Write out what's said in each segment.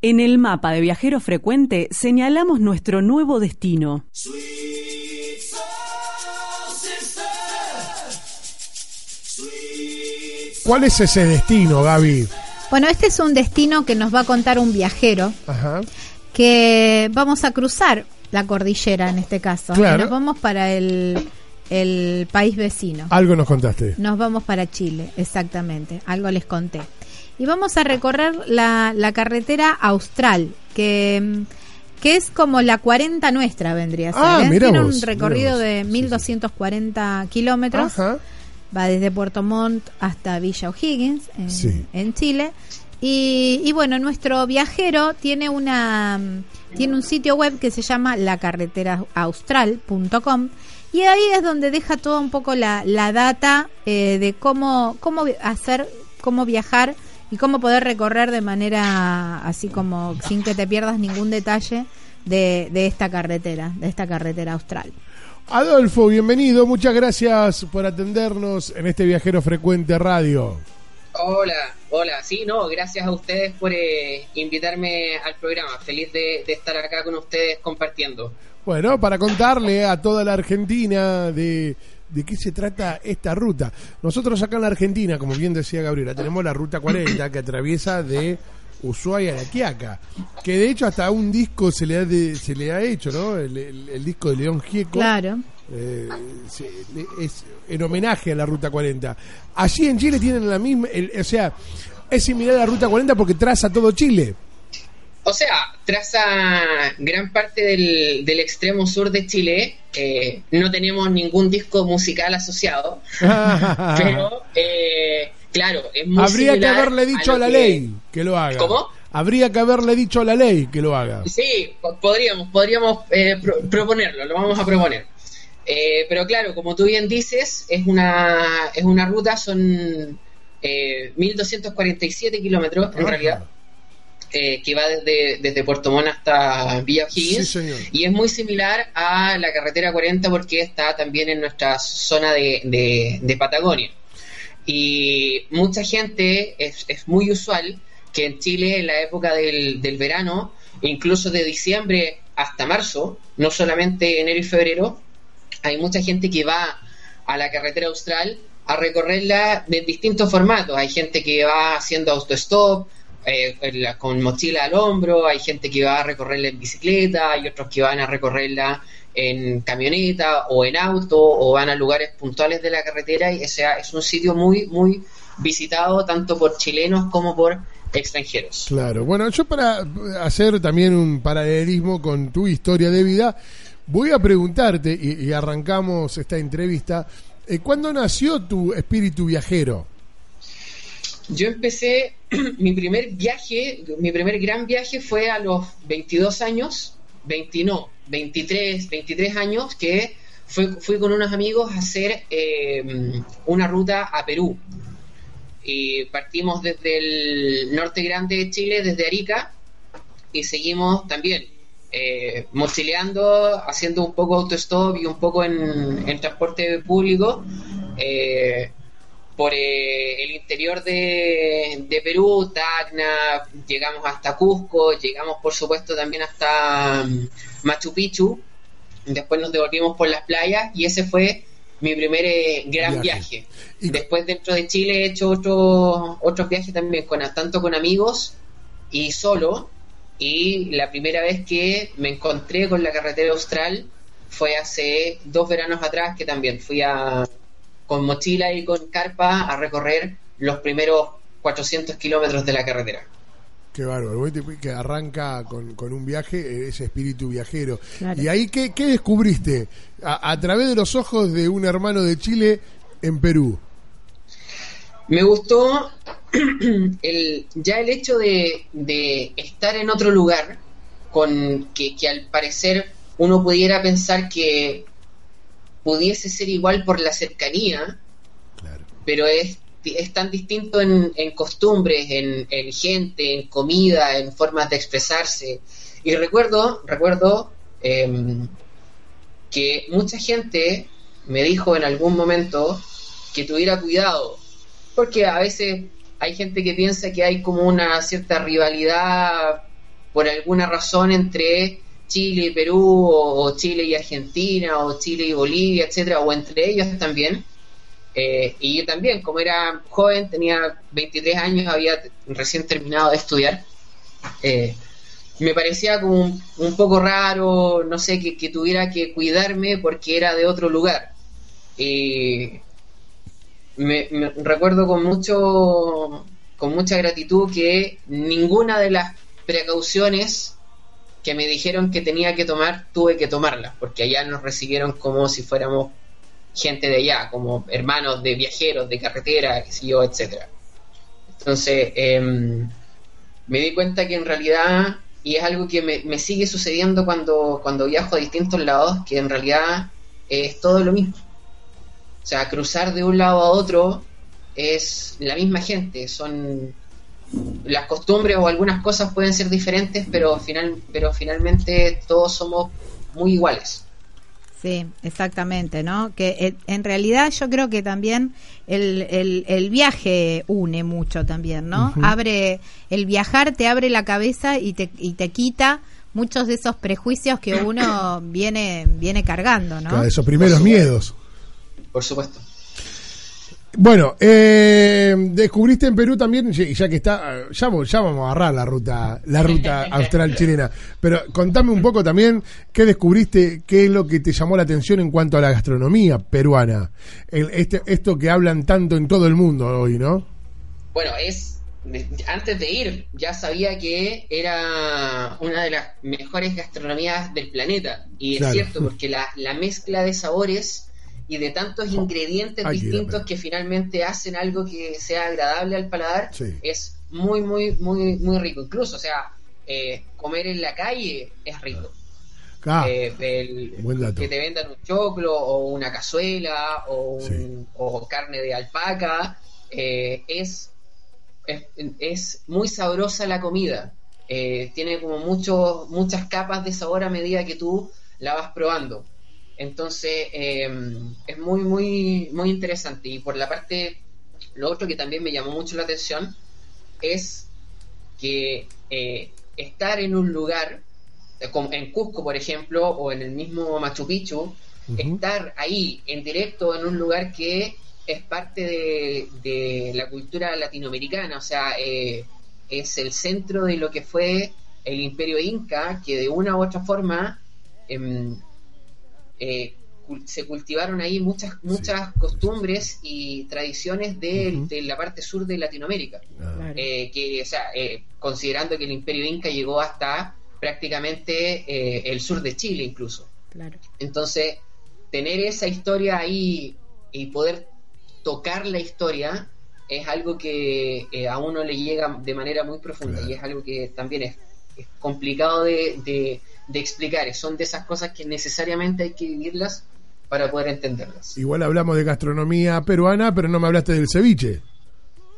En el mapa de viajero frecuente señalamos nuestro nuevo destino. ¿Cuál es ese destino, Gaby? Bueno, este es un destino que nos va a contar un viajero Ajá. que vamos a cruzar la cordillera en este caso. Claro. Nos vamos para el, el país vecino. Algo nos contaste. Nos vamos para Chile, exactamente. Algo les conté. Y vamos a recorrer la, la carretera austral, que, que es como la 40 nuestra, vendría a ser. Ah, ¿eh? Tiene un recorrido de Sí, sí. 1240 kilómetros. Va desde Puerto Montt hasta Villa O'Higgins, en, Sí. en Chile. Y, y bueno, nuestro viajero tiene una tiene un sitio web que se llama lacarreteraustral.com y ahí es donde deja toda un poco la, la data eh, de cómo, cómo hacer, cómo viajar y cómo poder recorrer de manera así como sin que te pierdas ningún detalle de, de esta carretera, de esta carretera austral. Adolfo, bienvenido. Muchas gracias por atendernos en este Viajero Frecuente Radio. Hola, hola. Sí, no, gracias a ustedes por eh, invitarme al programa. Feliz de, de estar acá con ustedes compartiendo. Bueno, para contarle a toda la Argentina de, de qué se trata esta ruta. Nosotros acá en la Argentina, como bien decía Gabriela, tenemos la ruta 40 que atraviesa de Ushuaia a La Quiaca, que de hecho hasta un disco se le ha, de- se le ha hecho, ¿no? El, el- el disco de León Gieco. Claro. Eh, se- es en homenaje a la Ruta 40. Allí en Chile tienen la misma, el- o sea, es similar a la Ruta 40 porque traza todo Chile. O sea, traza gran parte del, del extremo sur de Chile. eh, no tenemos ningún disco musical asociado, pero eh, claro, es muy Habría que haberle dicho a, la que- ley que lo haga. ¿Cómo? Habría que haberle dicho a la ley que lo haga. Sí, po- podríamos, podríamos eh, pro- proponerlo, lo vamos a proponer. Eh, pero claro, como tú bien dices, es una, es una ruta, son eh, 1247 kilómetros en Ajá. realidad, eh, que va desde, desde Puerto Montt hasta Villa O'Higgins. Sí. Y es muy similar a la carretera 40 porque está también en nuestra zona de, de- de Patagonia. Y mucha gente, es, es muy usual que en Chile en la época del, del verano, incluso de diciembre hasta marzo, no solamente enero y febrero, hay mucha gente que va a la carretera austral a recorrerla de distintos formatos. Hay gente que va haciendo autostop, eh, con mochila al hombro, hay gente que va a recorrerla en bicicleta, hay otros que van a recorrerla en camioneta o en auto o van a lugares puntuales de la carretera y o sea, es un sitio muy, muy visitado tanto por chilenos como por extranjeros. Claro. Bueno, yo para hacer también un paralelismo con tu historia de vida, voy a preguntarte, y, y arrancamos esta entrevista, eh, ¿cuándo nació tu espíritu viajero? Yo empecé, mi primer viaje, mi primer gran viaje fue a los 22 años, 20, no, 23, 23 años, que fui, fui con unos amigos a hacer eh, una ruta a Perú. Y partimos desde el norte grande de Chile, desde Arica, y seguimos también eh, mochileando, haciendo un poco autostop y un poco en, en transporte público. eh, por eh, el interior de, de Perú, Tacna, llegamos hasta Cusco, llegamos por supuesto también hasta mm, Machu Picchu, después nos devolvimos por las playas y ese fue mi primer eh, gran Viaje. viaje. Y- Después dentro de Chile he hecho otros otros viajes también, con, tanto con amigos y solo. Y la primera vez que me encontré con la carretera austral fue hace dos veranos atrás, que también fui a, con mochila y con carpa a recorrer los primeros 400 kilómetros de la carretera. Qué bárbaro, que arranca con, con un viaje, eh, ese espíritu viajero. Claro. ¿Y ahí qué, qué descubriste? A, a través de los ojos de un hermano de Chile en Perú. Me gustó el, ya el hecho de, de estar en otro lugar, con que, que al parecer uno pudiera pensar que pudiese ser igual por la cercanía, Claro. pero es, es tan distinto en, en costumbres, en, en gente, en comida, en formas de expresarse. Y recuerdo, recuerdo em, que mucha gente me dijo en algún momento que tuviera cuidado, porque a veces hay gente que piensa que hay como una cierta rivalidad por alguna razón entre Chile y Perú, o, Chile y Argentina, o Chile y Bolivia, etcétera, o entre ellos también. Eh, y yo también, como era joven, tenía 23 años, había recién terminado de estudiar. Eh, me parecía como un, poco raro, no sé, que, tuviera que cuidarme porque era de otro lugar. Y me, recuerdo con mucho con mucha gratitud que ninguna de las precauciones que me dijeron que tenía que tomar tuve que tomarlas porque allá nos recibieron como si fuéramos gente de allá como hermanos de viajeros de carretera qué sé yo etcétera entonces em, me di cuenta que en realidad y es algo que me, sigue sucediendo cuando, cuando viajo a distintos lados, que en realidad es todo lo mismo. O sea, cruzar de un lado a otro es la misma gente, son las costumbres o algunas cosas pueden ser diferentes, pero final, pero finalmente todos somos muy iguales. Sí, exactamente, ¿no? Que eh, en realidad yo creo que también el, el, viaje une mucho también, ¿no? Abre, el viajar te abre la cabeza y te, y te quita muchos de esos prejuicios que uno viene, viene cargando, ¿no? esos primeros miedos. Por supuesto. Bueno, eh, descubriste en Perú también, ya que está, ya, ya, vamos a agarrar la ruta, la ruta austral chilena. Pero contame un poco también qué descubriste, qué es lo que te llamó la atención en cuanto a la gastronomía peruana. este, esto que hablan tanto en todo el mundo hoy, ¿no? Bueno, es antes de ir ya sabía que era una de las mejores gastronomías del planeta y es cierto porque la, la mezcla de sabores y de tantos ingredientes distintos que finalmente hacen algo que sea agradable al paladar, es muy, muy, muy, muy rico. Incluso, o sea, eh, comer en la calle es rico. Ah, eh, que te vendan un choclo o una cazuela o, o carne de alpaca, eh, es, es, muy sabrosa la comida. tiene como muchos muchas capas de sabor a medida que tú la vas probando. Entonces, em, es muy, muy, muy interesante. Y por la parte, lo otro que también me llamó mucho la atención es que eh, estar en un lugar, eh, como en Cusco, por ejemplo, o en el mismo Machu Picchu, estar ahí en directo en un lugar que es parte de, la cultura latinoamericana, o sea, eh, es el centro de lo que fue el imperio inca, que de una u otra forma em, eh, se cultivaron ahí muchas muchas costumbres y tradiciones de, la parte sur de Latinoamérica. Ah. Eh, que, o sea, eh, considerando que el imperio inca llegó hasta prácticamente el sur de Chile incluso. Entonces, tener esa historia ahí y poder tocar la historia es algo que a uno le llega de manera muy profunda y es algo que también es, complicado de de explicar. Son de esas cosas que necesariamente hay que vivirlas para poder entenderlas. Igual hablamos de gastronomía peruana, pero no me hablaste del ceviche.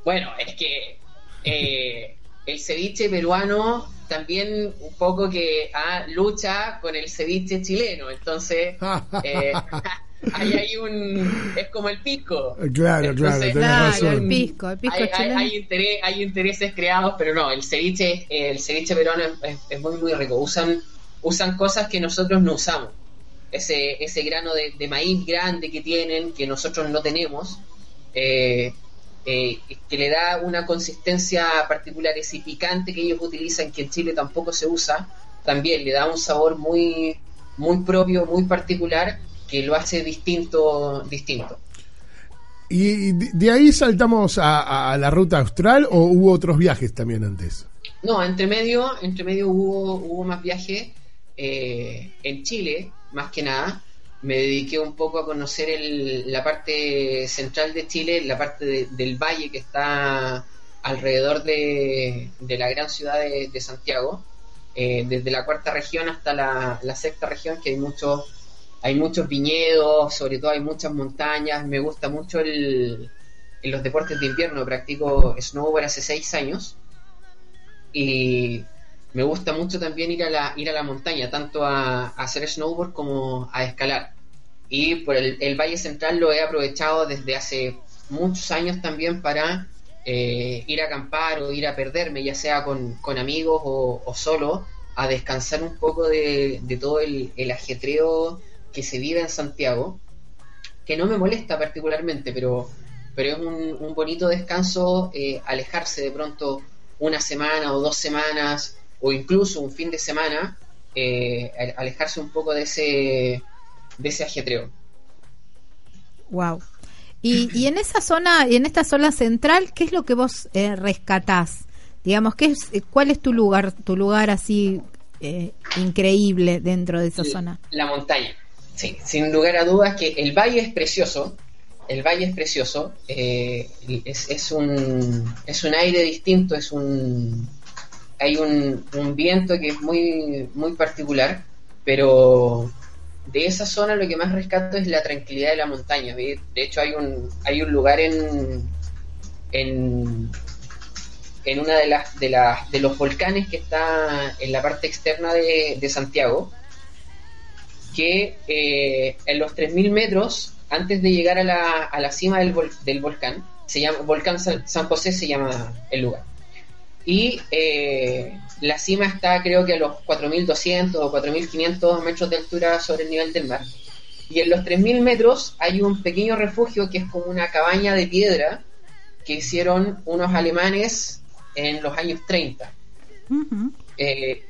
Bueno, es que eh, el ceviche peruano también un poco que ah, lucha con el ceviche chileno. Entonces, eh, hay, hay un. Es como el pisco. Claro, claro, El pisco, el pisco hay, hay, intereses creados, pero no, el ceviche, el ceviche peruano es, es muy, muy rico. Usan usan cosas que nosotros no usamos. Ese, ese grano de, maíz grande que tienen, que nosotros no tenemos, eh, eh, que le da una consistencia particular, ese picante que ellos utilizan, que en Chile tampoco se usa, también le da un sabor muy, muy propio, muy particular, que lo hace distinto, distinto. ¿Y de ahí saltamos a, a, la ruta austral o hubo otros viajes también antes? No, entre medio, entre medio hubo, hubo más viajes. Eh, en Chile, más que nada, me dediqué un poco a conocer la parte central de Chile, la parte del valle que está alrededor de, la gran ciudad de, Santiago, eh, desde la cuarta región hasta la, sexta región, que hay muchos hay muchos viñedos, sobre todo hay muchas montañas, me gusta mucho el, los deportes de invierno, practico snowboard hace seis años. Y me gusta mucho también ir a la, ir a la montaña, tanto a, hacer snowboard como a escalar. Y por el, Valle Central lo he aprovechado desde hace muchos años también para eh, ir a acampar o ir a perderme, ya sea con, con amigos o, solo, a descansar un poco de, de todo el, el ajetreo que se vive en Santiago, que no me molesta particularmente, pero, pero es un, un bonito descanso eh, alejarse de pronto una semana o dos semanas o incluso un fin de semana, eh, ale- alejarse un poco de ese, de ese ajetreo. Wow. Y, y en esa zona, y en esta zona central, ¿qué es lo que vos eh, rescatás? Digamos, ¿qué es, eh, ¿cuál es tu lugar, tu lugar así eh, increíble dentro de esa zona? La montaña, sí, sin lugar a dudas que el valle es precioso, el valle es precioso, eh, es, es un, es un aire distinto, es un, hay un, un viento que es muy, muy particular, pero de esa zona lo que más rescato es la tranquilidad de la montaña. De hecho hay un, hay un lugar en, en, en una de las, de las de los volcanes que está en la parte externa de, de Santiago, que eh, en los 3.000 metros, antes de llegar a la, a la cima del, vol- del volcán, se llama Volcán San José se llama el lugar. Y eh, la cima está creo que a los 4.200 o 4.500 metros de altura sobre el nivel del mar. Y en los 3.000 metros hay un pequeño refugio que es como una cabaña de piedra que hicieron unos alemanes en los años 30. Ujú. Eh,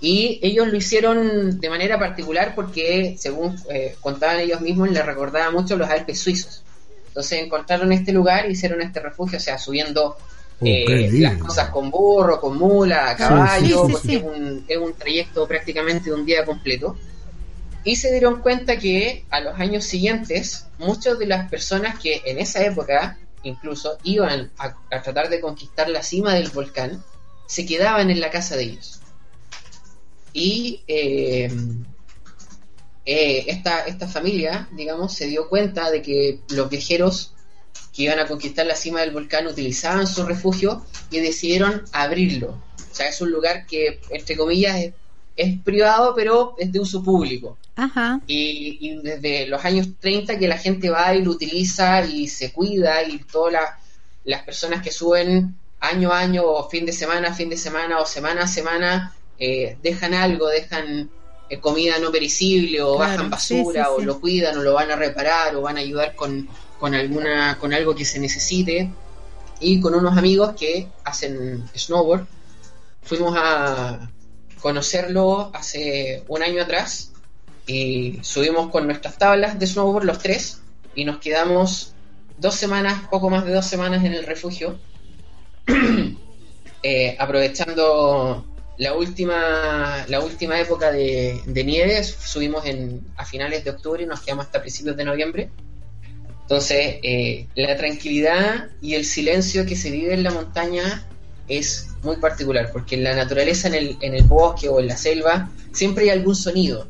y ellos lo hicieron de manera particular porque, según eh, contaban ellos mismos, les recordaba mucho los Alpes suizos. Entonces encontraron este lugar y hicieron este refugio, o sea, subiendo Oh, eh, las cosas con burro, con mula, caballo, sí, sí, porque sí. Es, un, es un trayecto prácticamente de un día completo. Y se dieron cuenta que a los años siguientes, muchas de las personas que en esa época incluso iban a, a tratar de conquistar la cima del volcán, se quedaban en la casa de ellos. Y eh, eh, esta, esta familia, digamos, se dio cuenta de que los viajeros que iban a conquistar la cima del volcán utilizaban su refugio y decidieron abrirlo. O sea, es un lugar que, entre comillas, es, es privado, pero es de uso público. Ajá. Y, y desde los años 30 que la gente va y lo utiliza y se cuida y todas la- las personas que suben año a año o fin de semana fin de semana o semana a semana eh, dejan algo, dejan eh, comida no perecible o Claro, bajan basura sí, sí, o lo cuidan o lo van a reparar o van a ayudar con, con alguna con algo que se necesite. Y con unos amigos que hacen snowboard. Fuimos a conocerlo hace un año atrás. Y subimos con nuestras tablas de snowboard los tres. Y nos quedamos dos semanas, poco más de dos semanas en el refugio, eh, aprovechando la última la última época de, de nieve, subimos a finales de octubre y nos quedamos hasta principios de noviembre. Entonces, eh, la tranquilidad y el silencio que se vive en la montaña es muy particular, porque en la naturaleza, en el, en el bosque o en la selva, siempre hay algún sonido.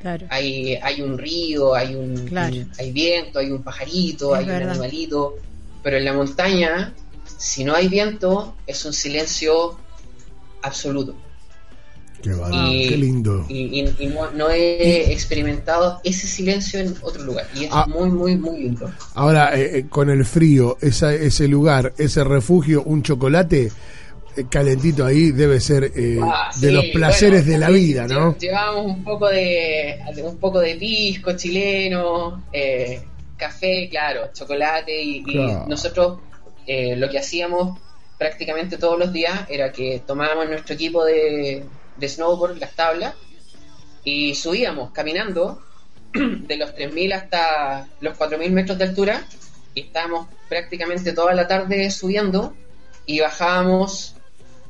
Claro. Hay, hay un río, hay un, Claro. hay viento, hay un pajarito, Es hay verdad. un animalito, pero en la montaña, si no hay viento, es un silencio absoluto. Qué, Y- qué lindo. Y, y- y no, no he experimentado ese silencio en otro lugar. Y es Ah. muy, muy, muy lindo. Ahora, eh, eh, con el frío, esa, ese lugar, ese refugio, un chocolate eh, calentito ahí debe ser eh, Ah, de los placeres bueno, de la vida, ¿no? lle- Llevábamos un poco de, un poco de pisco chileno, café, claro, chocolate y, Claro. nosotros lo que hacíamos prácticamente todos los días era que tomábamos nuestro equipo de, de snowboard, las tablas, y subíamos caminando de los 3.000 hasta los 4.000 metros de altura y estábamos prácticamente toda la tarde subiendo y bajábamos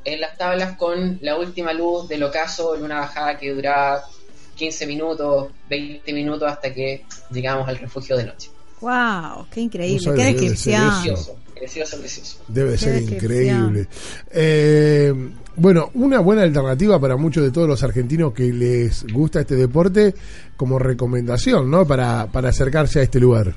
en las tablas con la última luz del ocaso en una bajada que duraba 15 minutos, 20 minutos hasta que llegamos al refugio de noche. Wow, qué increíble, No qué descripción. Precioso, precioso. Debe ser increíble. Eh, bueno, una buena alternativa para muchos de todos los argentinos que les gusta este deporte como recomendación, ¿no? Para, para acercarse a este lugar.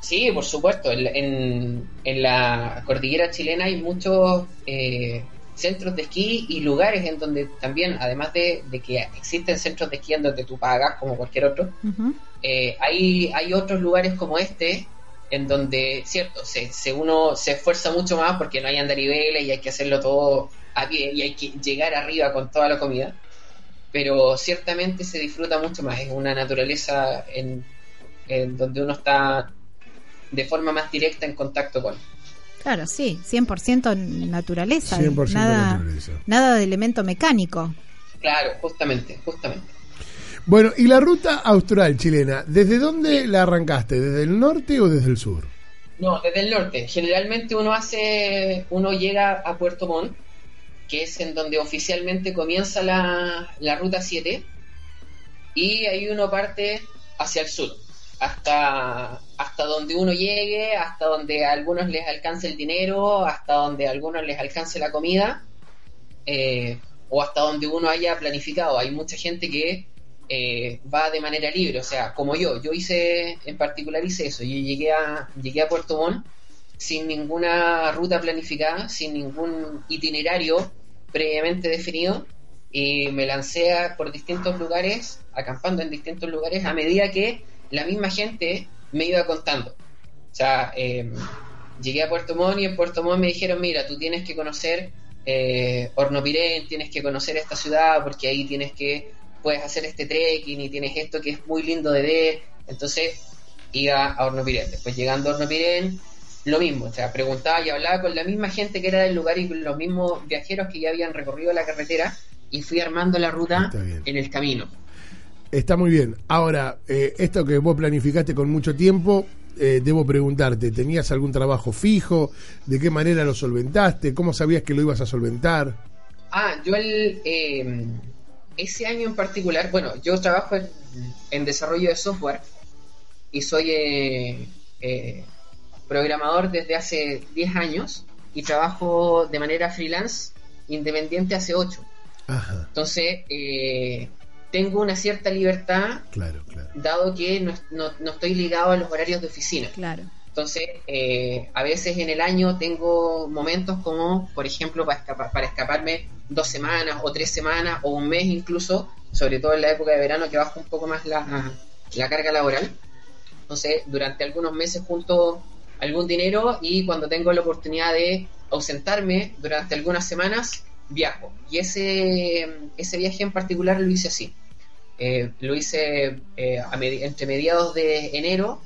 Sí, por supuesto. En, en- en la cordillera chilena hay muchos eh, centros de esquí y lugares en donde también, además de, de que existen centros de esquí en donde tú pagas como cualquier otro, eh, hay, hay otros lugares como este en donde, cierto, se, se uno se esfuerza mucho más porque no hay andariveles y hay que hacerlo todo a pie y hay que llegar arriba con toda la comida, pero ciertamente se disfruta mucho más, es una naturaleza en, en donde uno está de forma más directa en contacto con. Claro, sí, 100% naturaleza. 100% nada, naturaleza. nada de elemento mecánico. Claro, justamente, justamente. Bueno, y la ruta austral chilena, ¿desde dónde la arrancaste? ¿Desde el norte o desde el sur? No, desde el norte. Generalmente uno hace, uno llega a Puerto Montt, que es en donde oficialmente comienza la, la ruta 7, y ahí uno parte hacia el sur, hasta, hasta donde uno llegue, hasta donde a algunos les alcance el dinero, hasta donde a algunos les alcance la comida, eh, o hasta donde uno haya planificado. Hay mucha gente que eh, va de manera libre, o sea, como yo, yo hice, en particular hice eso, yo llegué a, llegué a Puerto Montt sin ninguna ruta planificada, sin ningún itinerario previamente definido, y me lancé a- por distintos lugares, acampando en distintos lugares, a medida que la misma gente me iba contando. O sea, eh, llegué a Puerto Montt y en Puerto Montt me dijeron, mira, tú tienes que conocer eh, Hornopirén, tienes que conocer esta ciudad porque ahí tienes que, puedes hacer este trekking y tienes esto que es muy lindo de ver. Entonces iba a Hornopirén. Después llegando a Hornopirén, lo mismo, o sea, preguntaba y hablaba con la misma gente que era del lugar y con los mismos viajeros que ya habían recorrido la carretera y fui armando la ruta en el camino. Está muy bien. Ahora, eh, esto que vos planificaste con mucho tiempo, eh, debo preguntarte, ¿tenías algún trabajo fijo? ¿De qué manera lo solventaste? ¿Cómo sabías que lo ibas a solventar? Ah, yo el, eh, ese año en particular, bueno, yo trabajo en, en desarrollo de software y soy eh, eh, programador desde hace 10 años y trabajo de manera freelance independiente hace 8. Ajá, Entonces, eh, tengo una cierta libertad claro, claro. dado que no, no- no estoy ligado a los horarios de oficina. Claro. Entonces, eh, a veces en el año tengo momentos como, por ejemplo, para, escapa- para escaparme dos semanas o tres semanas o un mes incluso, sobre todo en la época de verano que baja un poco más la, la carga laboral. Entonces, durante algunos meses junto algún dinero y cuando tengo la oportunidad de ausentarme durante algunas semanas, viajo. Y ese, ese viaje en particular lo hice así. Eh, lo hice eh, entre mediados de enero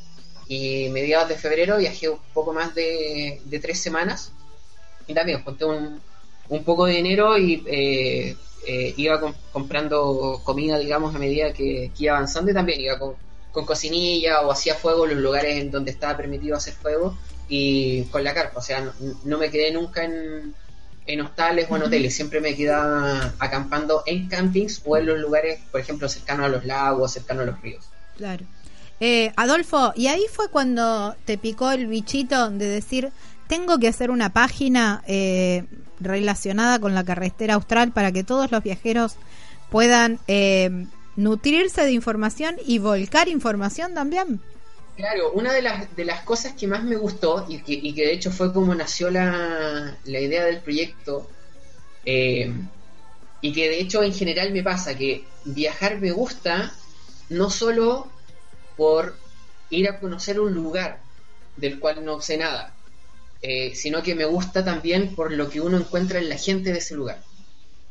y mediados de febrero viajé un poco más de, de tres semanas y también junté un, un poco de dinero y eh, eh, iba com- comprando comida digamos a medida que, que iba avanzando y también iba con, con cocinilla o hacía fuego en los lugares en donde estaba permitido hacer fuego y con la carpa, o sea, no, no me quedé nunca en, en hostales o en hoteles, siempre me quedaba acampando en campings o en los lugares, por ejemplo, cercanos a los lagos, cercanos a los ríos. Claro. Eh, Adolfo, y ahí fue cuando te picó el bichito de decir, tengo que hacer una página eh, relacionada con la carretera austral para que todos los viajeros puedan eh, nutrirse de información y volcar información también. Claro, una de las, de las cosas que más me gustó y que, de hecho fue como nació la, la idea del proyecto eh, y que de hecho en general me pasa que viajar me gusta no solo por ir a conocer un lugar del cual no sé nada, eh, sino que me gusta también por lo que uno encuentra en la gente de ese lugar,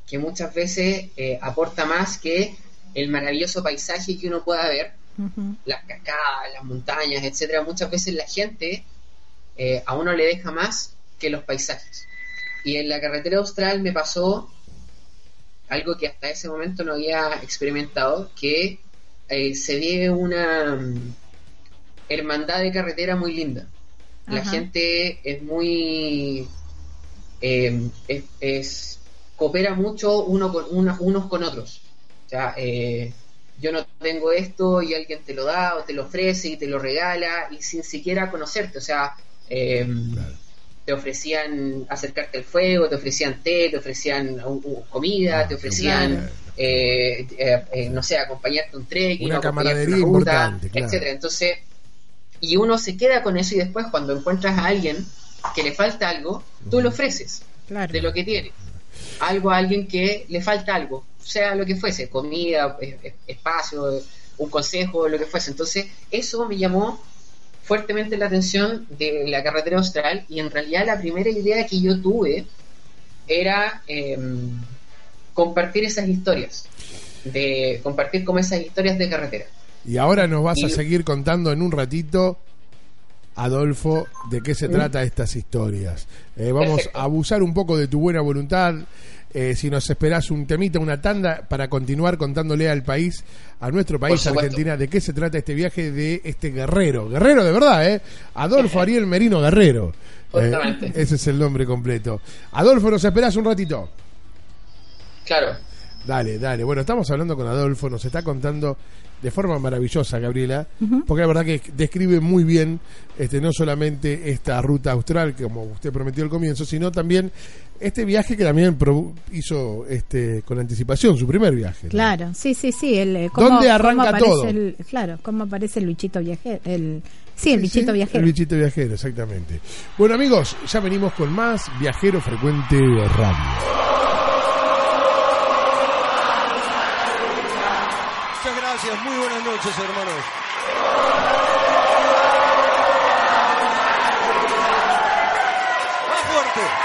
que muchas veces eh, aporta más que el maravilloso paisaje que uno pueda ver Ujú. las cascadas, las montañas, etcétera, muchas veces la gente eh, a uno le deja más que los paisajes. Y en la carretera austral me pasó algo que hasta ese momento no había experimentado, que eh, se ve una mm, hermandad de carretera muy linda. La Ajá. gente es muy eh, es, es- coopera mucho uno con unos, unos con otros. O sea, eh, yo no tengo esto y alguien te lo da o te lo ofrece y te lo regala y sin siquiera conocerte. O sea, eh, Claro. te ofrecían acercarte al fuego, te ofrecían té, te ofrecían uh, uh, comida, Ah, te qué ofrecían. Eh, eh, eh, no sé, acompañarte a un trekking, Una camaradería una ruta, claro. etcétera. Entonces, y uno se queda con eso y después cuando encuentras a alguien que le falta algo, tú lo ofreces Claro. de lo que tiene. Algo a alguien que le falta algo, sea lo que fuese, comida, espacio, un consejo, lo que fuese. Entonces, eso me llamó fuertemente la atención de la carretera austral y en realidad la primera idea que yo tuve era eh, compartir esas historias, de compartir como esas historias de carretera. Y ahora nos vas a seguir contando en un ratito, Adolfo, de qué se trata estas historias. Eh, vamos Perfecto. a abusar un poco de tu buena voluntad. Eh, si nos esperás un temita, una tanda, para continuar contándole al país, a nuestro país. Argentina, de qué se trata este viaje de este guerrero. Guerrero de verdad, ¿eh? Adolfo Ariel Merino Guerrero. Eh, ese es el nombre completo. Adolfo, nos esperás un ratito. Claro, Dale, dale. Bueno, estamos hablando con Adolfo, nos está contando de forma maravillosa, Gabriela, porque la verdad que describe muy bien este no solamente esta ruta austral, como usted prometió al comienzo, sino también este viaje que también hizo este con anticipación, su primer viaje. ¿no? Claro, sí, sí, sí. El, eh, cómo- ¿Dónde cómo arranca aparece todo? el- claro, cómo aparece el bichito viajero. El, sí, el Sí, bichito sí, viajero. El bichito viajero, exactamente. Bueno, amigos, ya venimos con más Viajero Frecuente Radio. Gracias, muy buenas noches, hermanos. Más fuerte.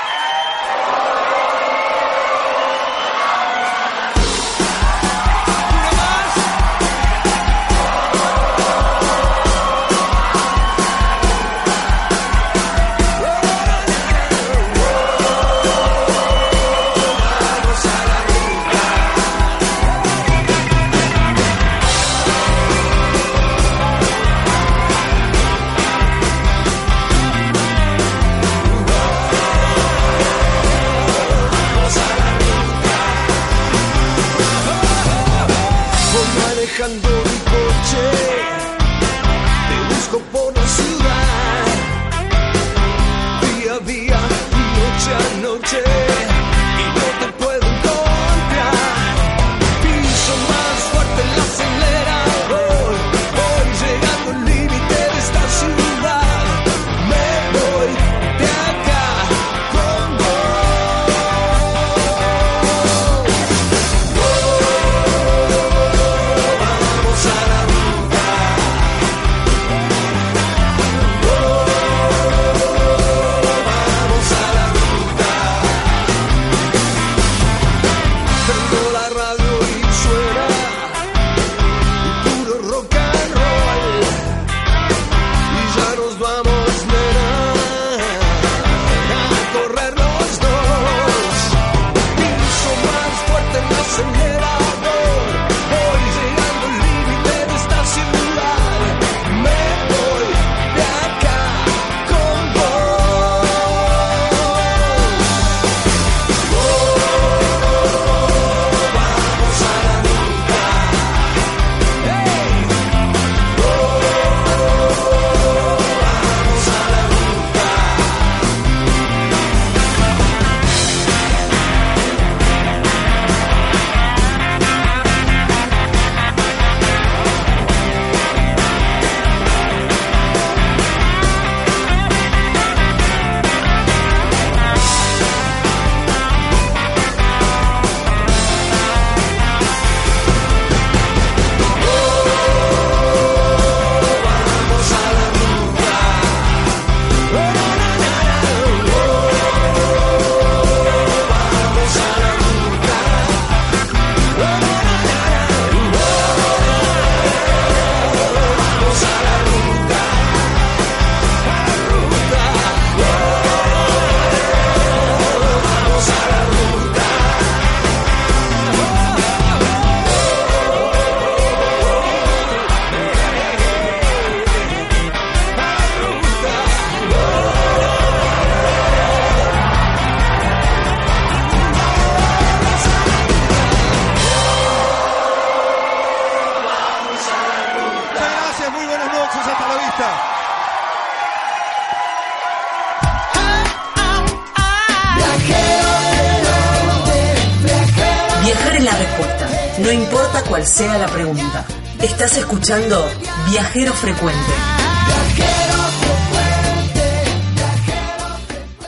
Viajero Frecuente.